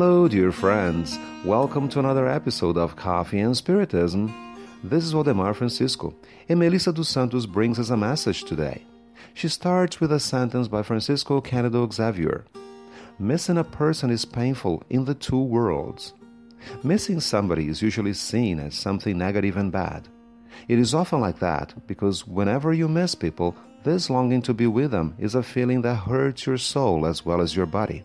Hello, dear friends. Welcome to another episode of Coffee and Spiritism. This is Waldemar Francisco, and Melissa dos Santos brings us a message today. She starts with a sentence by Francisco Cândido Xavier. Missing a person is painful in the two worlds. Missing somebody is usually seen as something negative and bad. It is often like that because whenever you miss people, this longing to be with them is a feeling that hurts your soul as well as your body.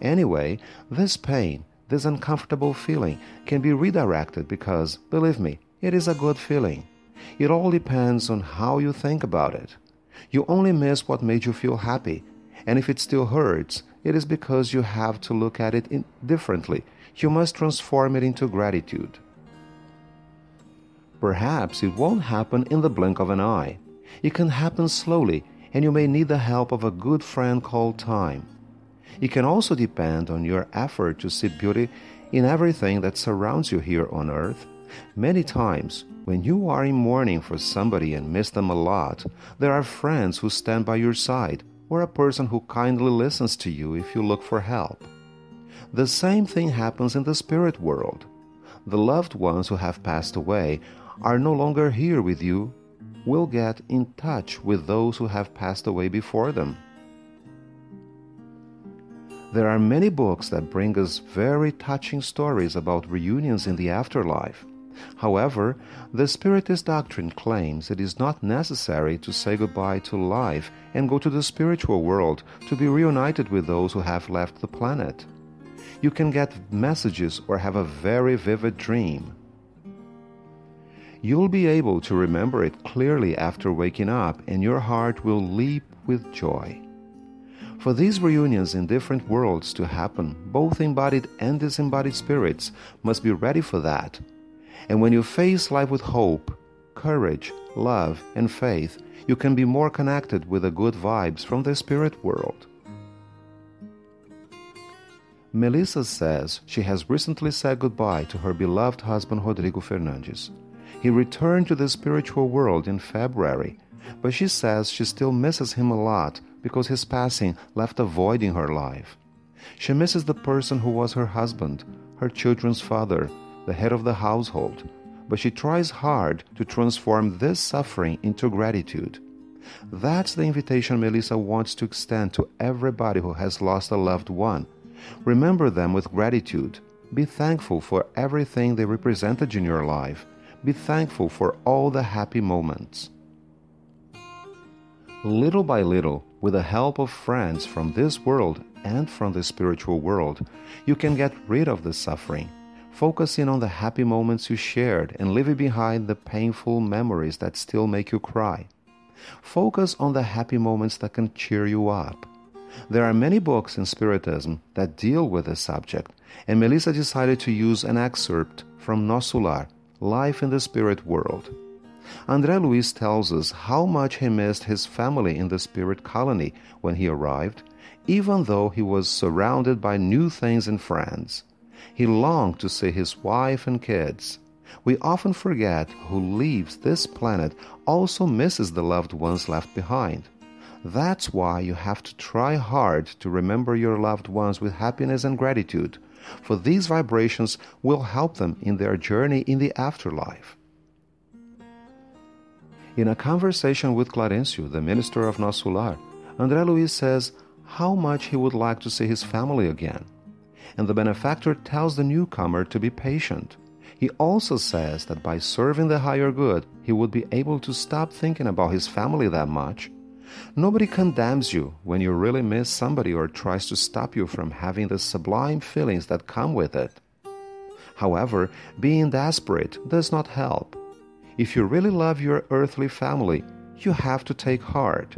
Anyway, this pain, this uncomfortable feeling, can be redirected because, believe me, it is a good feeling. It all depends on how you think about it. You only miss what made you feel happy, and if it still hurts, it is because you have to look at it differently. You must transform it into gratitude. Perhaps it won't happen in the blink of an eye. It can happen slowly, and you may need the help of a good friend called time. It can also depend on your effort to see beauty in everything that surrounds you here on earth. Many times, when you are in mourning for somebody and miss them a lot, there are friends who stand by your side or a person who kindly listens to you if you look for help. The same thing happens in the spirit world. The loved ones who have passed away are no longer here with you will get in touch with those who have passed away before them. There are many books that bring us very touching stories about reunions in the afterlife. However, the Spiritist doctrine claims it is not necessary to say goodbye to life and go to the spiritual world to be reunited with those who have left the planet. You can get messages or have a very vivid dream You'll be able to remember it clearly after waking up, and your heart will leap with joy. For these reunions in different worlds to happen, both embodied and disembodied spirits must be ready for that. And when you face life with hope, courage, love, and faith, you can be more connected with the good vibes from the spirit world. Melissa says she has recently said goodbye to her beloved husband Rodrigo Fernandes. He returned to the spiritual world in February, but she says she still misses him a lot because his passing left a void in her life. She misses the person who was her husband, her children's father, the head of the household, but she tries hard to transform this suffering into gratitude. That's the invitation Melissa wants to extend to everybody who has lost a loved one. Remember them with gratitude. Be thankful for everything they represented in your life be thankful for all the happy moments. Little by little, with the help of friends from this world and from the spiritual world, you can get rid of the suffering, focusing on the happy moments you shared and leaving behind the painful memories that still make you cry. Focus on the happy moments that can cheer you up. There are many books in Spiritism that deal with this subject, and Melissa decided to use an excerpt from Nosso Lar, life in the spirit world. André Luiz tells us how much he missed his family in the spirit colony when he arrived, even though he was surrounded by new things and friends. He longed to see his wife and kids. We often forget who leaves this planet also misses the loved ones left behind. That's why you have to try hard to remember your loved ones with happiness and gratitude for these vibrations will help them in their journey in the afterlife. In a conversation with Clarencio, the minister of Nosso Lar, André Luiz says how much he would like to see his family again. And the benefactor tells the newcomer to be patient. He also says that by serving the higher good, he would be able to stop thinking about his family that much Nobody condemns you when you really miss somebody or tries to stop you from having the sublime feelings that come with it. However, being desperate does not help. If you really love your earthly family, you have to take heart.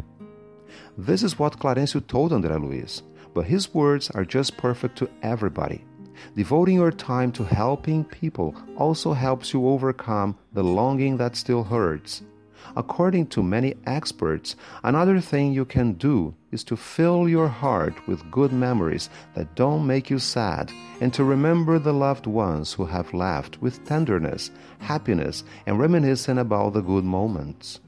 This is what Clarencio told André Luiz, but his words are just perfect to everybody. Devoting your time to helping people also helps you overcome the longing that still hurts According to many experts, another thing you can do is to fill your heart with good memories that don't make you sad and to remember the loved ones who have left with tenderness, happiness, and reminiscing about the good moments.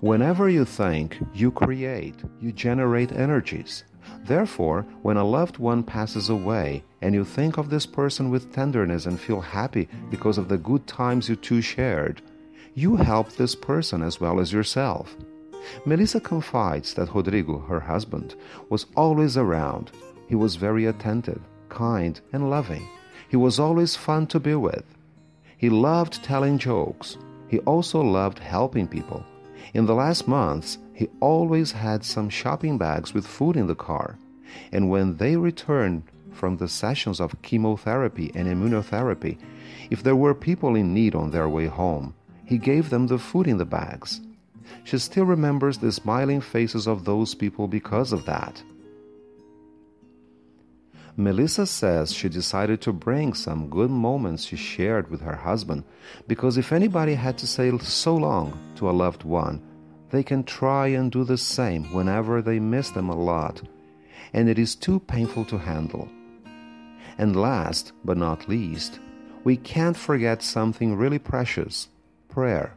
Whenever you think, you create, you generate energies. Therefore, when a loved one passes away and you think of this person with tenderness and feel happy because of the good times you two shared, you help this person as well as yourself. Melissa confides that Rodrigo, her husband, was always around. He was very attentive, kind, and loving. He was always fun to be with. He loved telling jokes. He also loved helping people. In the last months, he always had some shopping bags with food in the car. And when they returned from the sessions of chemotherapy and immunotherapy, if there were people in need on their way home, he gave them the food in the bags. She still remembers the smiling faces of those people because of that. Melissa says she decided to bring some good moments she shared with her husband because if anybody had to say so long to a loved one, they can try and do the same whenever they miss them a lot, and it is too painful to handle. And last but not least, we can't forget something really precious prayer.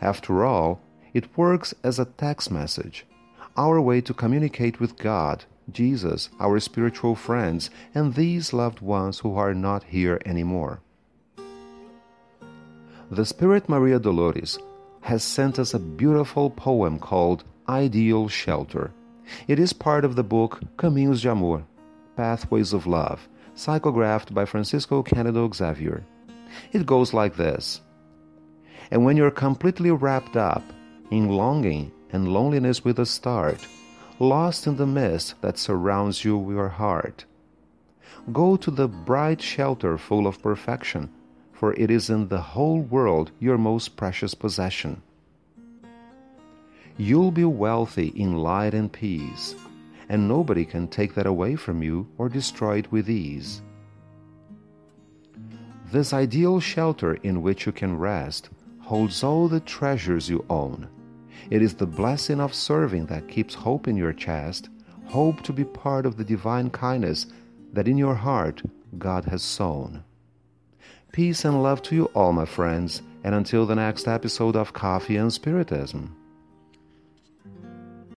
After all, it works as a text message, our way to communicate with God, Jesus, our spiritual friends, and these loved ones who are not here anymore. The Spirit Maria Dolores has sent us a beautiful poem called Ideal Shelter. It is part of the book Caminhos de Amor, Pathways of Love, psychographed by Francisco Cândido Xavier. It goes like this And when you're completely wrapped up in longing and loneliness with a start, lost in the mist that surrounds you, with your heart. Go to the bright shelter full of perfection, for it is in the whole world your most precious possession. You'll be wealthy in light and peace, and nobody can take that away from you or destroy it with ease. This ideal shelter in which you can rest holds all the treasures you own. It is the blessing of serving that keeps hope in your chest, hope to be part of the divine kindness that in your heart God has sown. Peace and love to you all, my friends, and until the next episode of Coffee and Spiritism.